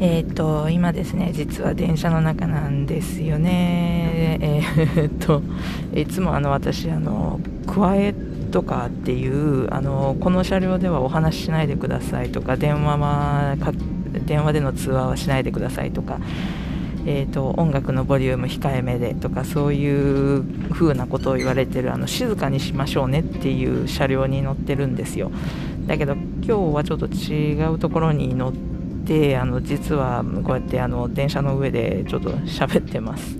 えっ、ー、と今ですね実は電車の中なんですよね。えー、っといつもあの私あのクワイエットカーっていうあのこの車両ではお話ししないでくださいとか電話は電話での通話はしないでくださいとかえーと、音楽のボリューム控えめでとかそういう風なことを言われてるあの静かにしましょうねっていう車両に乗ってるんですよ。だけど今日はちょっと違うところに乗ってあの実はこうやってあの電車の上でちょっと喋ってます。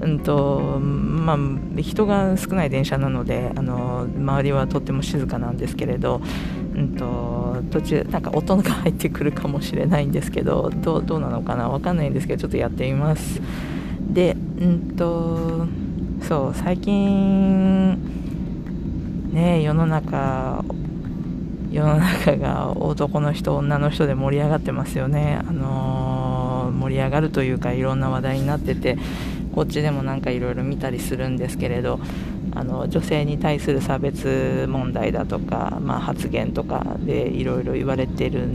うんとまあ、人が少ない電車なのであの周りはとっても静かなんですけれどうんと、途中なんか音が入ってくるかもしれないんですけどどうなのかなわかんないんですけどちょっとやってみます。でうんとそう最近ね世の中世の中が男の人女の人で盛り上がってますよねあのー、盛り上がるというかいろんな話題になっててこっちでもなんかいろいろ見たりするんですけれどあの女性に対する差別問題だとか、まあ、発言とかでいろいろ言われてる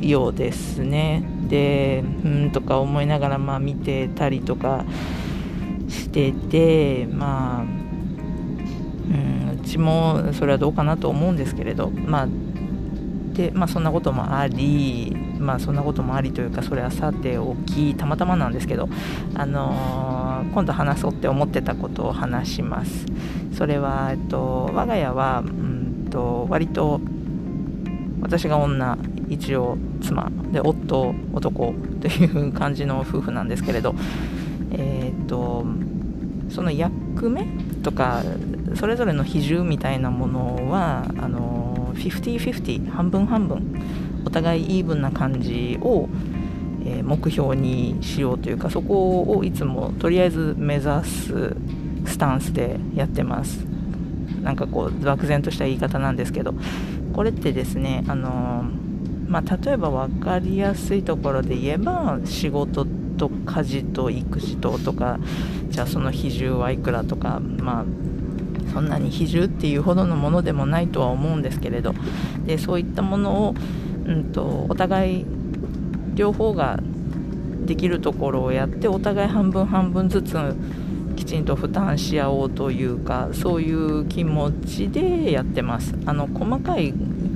ようですね。でうんとか思いながらまあ見てたりとかしててまあうんちもそれはどうかなと思うんですけれどまあでまあそんなこともありまあそんなこともありというかそれはさておきたまたまなんですけどあのー、今度話そうって思ってたことを話します。それは、えっと、我が家は、うんと、割と私が女一応妻で夫男という感じの夫婦なんですけれどえー、っとその役目とかそれぞれの比重みたいなものはあの50-50半分半分お互いイーブンな感じを、え、目標にしようというかそこをいつもとりあえず目指すスタンスでやってます。なんかこう漠然とした言い方なんですけど。これってですねあのまあ、例えば分かりやすいところで言えば仕事と家事と育児ととかじゃあその比重はいくらとかまあそんなに比重っていうほどのものでもないとは思うんですけれど。でそういったものをうんと、お互い両方ができるところをやってお互い半分半分ずつきちんと負担し合おうというかそういう気持ちでやってます。あの細かい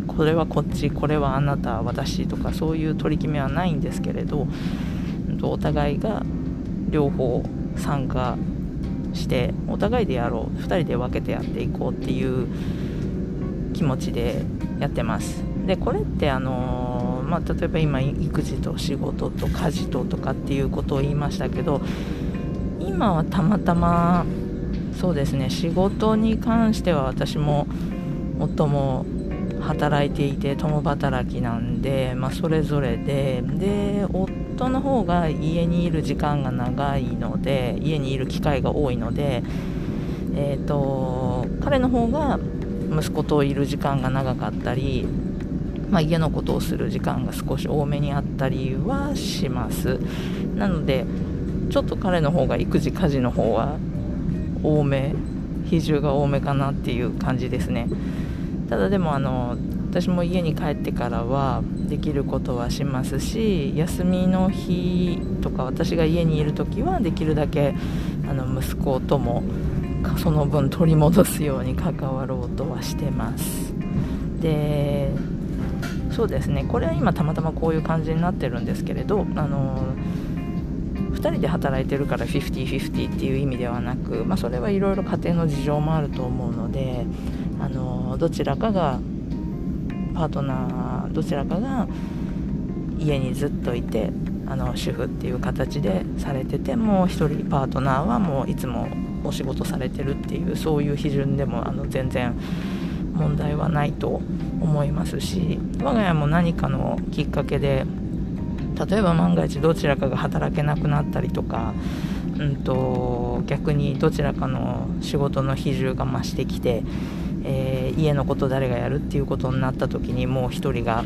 これはこっちこれはあなた私とかそういう取り決めはないんですけれど。お互いが両方参加してお互いでやろう2人で分けてやっていこうっていう気持ちでやってます。でこれってあのまあ、例えば今育児と仕事と家事ととかっていうことを言いましたけど今はたまたまそうですね仕事に関しては私も夫も働いていて共働きなんで、まあ、それぞれでで夫の方が家にいる時間が長いので家にいる機会が多いので、えーと彼の方が息子といる時間が長かったりまあ、家のことをする時間が少し多めにあったりはします。なのでちょっと彼の方が育児家事の方は多め比重が多めかなっていう感じですね。ただでもあの私も家に帰ってからはできることはしますし休みの日とか私が家にいる時はできるだけあの息子ともその分取り戻すように関わろうとはしてます。でそうですね。これは今たまたまこういう感じになってるんですけれどあの2人で働いてるから50-50っていう意味ではなく、まあ、それはいろいろ家庭の事情もあると思うのであのどちらかがパートナーどちらかが家にずっといてあの主婦っていう形でされててもう1人パートナーはもういつもお仕事されてるっていうそういう基準でもあの全然問題はないと思いますし我が家も何かのきっかけで例えば万が一どちらかが働けなくなったりとか、うんと、逆にどちらかの仕事の比重が増してきて、えー、家のこと誰がやるっていうことになった時にもう1人が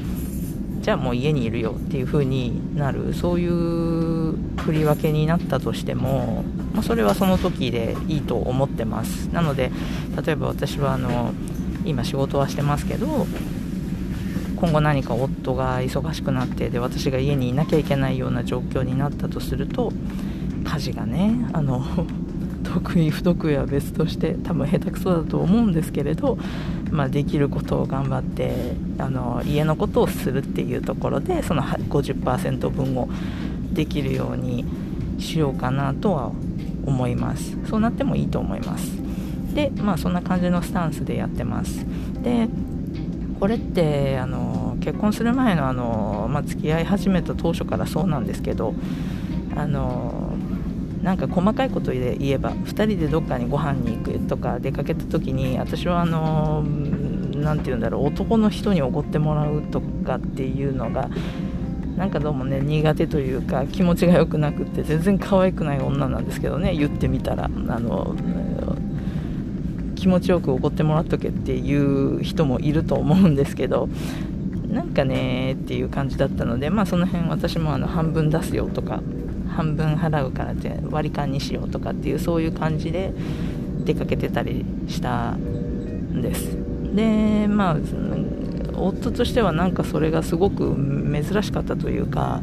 じゃあもう家にいるよっていう風になる。そういう振り分けになったとしても、まあ、それはその時でいいと思ってます。なので例えば私はあの今仕事はしてますけど今後何か夫が忙しくなってで私が家にいなきゃいけないような状況になったとすると家事がねあの得意不得意は別として多分下手くそだと思うんですけれど、まあ、できることを頑張ってあの家のことをするっていうところでその50%分をできるようにしようかなとは思います。そうなってもいいと思います。でまあそんな感じのスタンスでやってます。でこれってあの結婚する前のあの、まあ、付き合い始めた当初からそうなんですけどあのなんか細かいことで言えば2人でどっかにご飯に行くとか出かけた時に私はあの何て言うんだろう男の人におごってもらうとかっていうのがなんかどうもね苦手というか気持ちが良くなくって全然可愛くない女なんですけどね言ってみたらあの気持ちよく怒ってもらっとけっていう人もいると思うんですけどなんかねっていう感じだったのでまあその辺私もあの半分出すよとか半分払うからって割り勘にしようとかっていうそういう感じで出かけてたりしたんです。でまあ夫としてはなんかそれがすごく珍しかったというか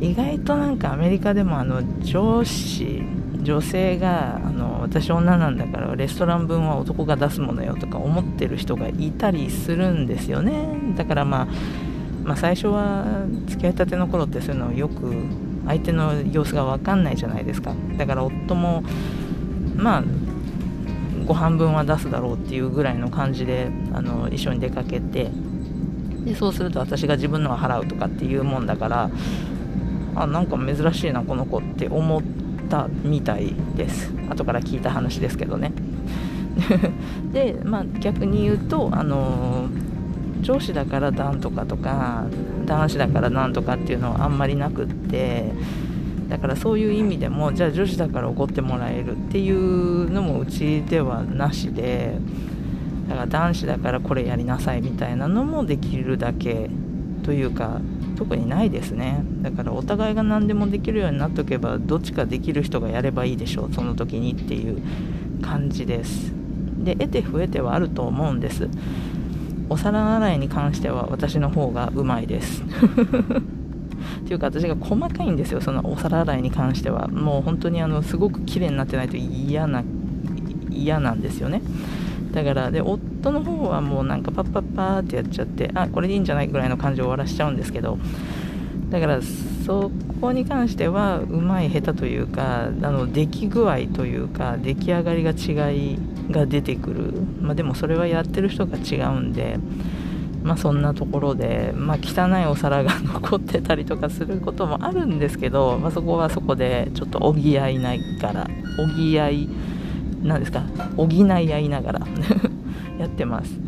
意外となんかアメリカでもあの上司女性があの私女なんだからレストラン分は男が出すものよとか思ってる人がいたりするんですよね。だからまあ、まあ、最初は付き合いたての頃ってそういうのをよく相手の様子が分かんないじゃないですか。だから夫もまあご飯分は出すだろうっていうぐらいの感じであの一緒に出かけてでそうすると私が自分のは払うとかっていうもんだからあなんか珍しいなこの子って思ったみたいです。後から聞いた話ですけどね。で、まあ、逆に言うとあの上司だからなんとかとか男子だからなんとかっていうのはあんまりなくってだからそういう意味でもじゃあ女子だから怒ってもらえるっていうのもうちではなしでだから男子だからこれやりなさいみたいなのもできるだけというか特にないですね。だからお互いが何でもできるようになっておけばどっちかできる人がやればいいでしょうその時にっていう感じです。で得て増えてはあると思うんです。お皿洗いに関しては私の方がうまいです。っていうか私が細かいんですよそのお皿洗いに関しては。もう本当にあのすごく綺麗になってないと嫌な嫌なんですよね。だからで夫の方はもうなんかパッパッパーってやっちゃってあこれでいいんじゃないぐらいの感じを終わらしちゃうんですけど。だからそこに関してはうまい下手というかあの出来具合というか出来上がりが違いが出てくる、まあ、でもそれはやってる人が違うんで、まあ、そんなところで、まあ、汚いお皿が残ってたりとかすることもあるんですけど、まあ、そこはそこでちょっと補いないから補いなんですか補い合いながら やってます。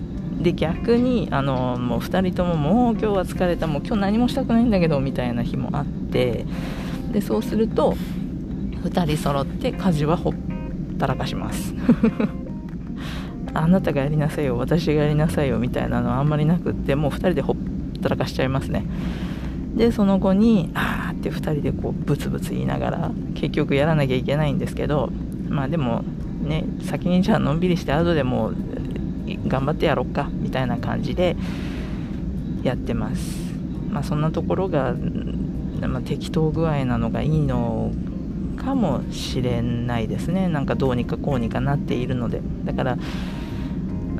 で逆にあのもう2人とももう今日は疲れたもう今日何もしたくないんだけどみたいな日もあってでそうすると2人揃って家事はほったらかします。あなたがやりなさいよ私がやりなさいよみたいなのはあんまりなくってもう2人でほったらかしちゃいますね。でその後にあーって2人でこうブツブツ言いながら結局やらなきゃいけないんですけどまあでもね先にじゃあのんびりして後でもう頑張ってやろっかみたいな感じでやってます。まあそんなところが、まあ、適当具合なのがいいのかもしれないですね。なんかどうにかこうにかなっているので。だから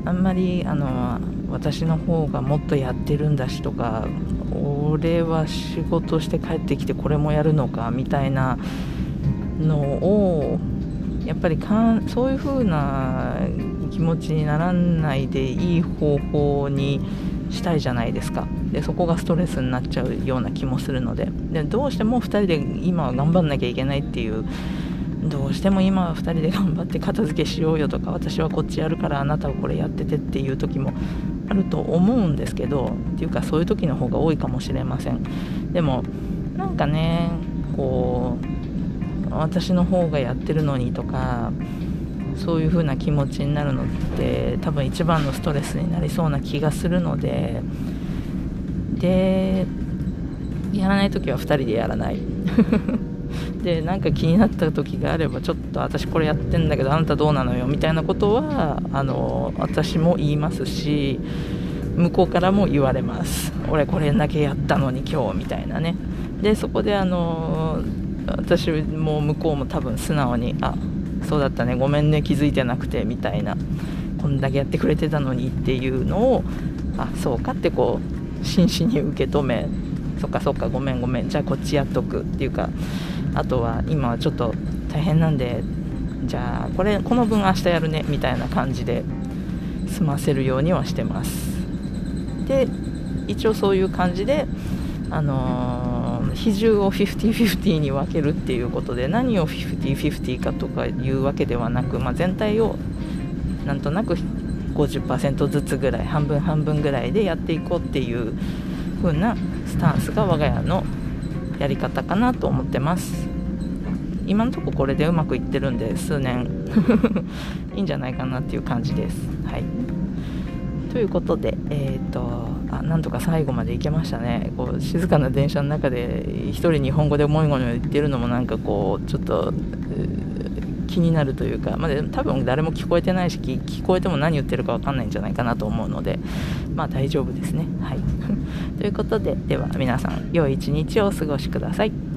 あんまりあの私の方がもっとやってるんだしとか俺は仕事して帰ってきてこれもやるのかみたいなのをやっぱりかんそういう風な気持ちにならないでいい方法にしたいじゃないですか。でそこがストレスになっちゃうような気もするので。でどうしても2人で今は頑張んなきゃいけないっていうどうしても今は2人で頑張って片付けしようよとか私はこっちやるからあなたはこれやっててっていう時もあると思うんですけどっていうかそういう時の方が多いかもしれません。でもなんかねこう私の方がやってるのにとかそういう風な気持ちになるのって多分一番のストレスになりそうな気がするのででやらない時は2人でやらない。でなんか気になった時があればちょっと私これやってんだけどあなたどうなのよみたいなことはあの私も言いますし向こうからも言われます。俺これだけやったのに今日みたいなね。でそこであの私も向こうも多分素直にあそうだったね。ごめんね。気づいてなくてみたいな。こんだけやってくれてたのにっていうのをあそうかってこう真摯に受け止めそっかそっかごめんごめん。じゃあこっちやっとくっていうかあとは今はちょっと大変なんでじゃあこれこの分明日やるねみたいな感じで済ませるようにはしてます。で一応そういう感じであのー、比重を50-50に分けるっていうことで何を50-50かとかいうわけではなく、まあ、全体をなんとなく50%ずつぐらい半分半分ぐらいでやっていこうっていう風なスタンスが我が家のやり方かなと思ってます。今のとここれでうまくいってるんで数年 いいんじゃないかなっていう感じです。はい。ということでえっ、ー、となんとか最後まで行けましたね。こう静かな電車の中で1人日本語でもいもい言ってるのもなんかこうちょっと気になるというか、まあ、多分誰も聞こえてないし聞こえても何言ってるか分かんないんじゃないかなと思うのでまあ大丈夫ですね。はい。ということででは皆さん良い一日をお過ごしください。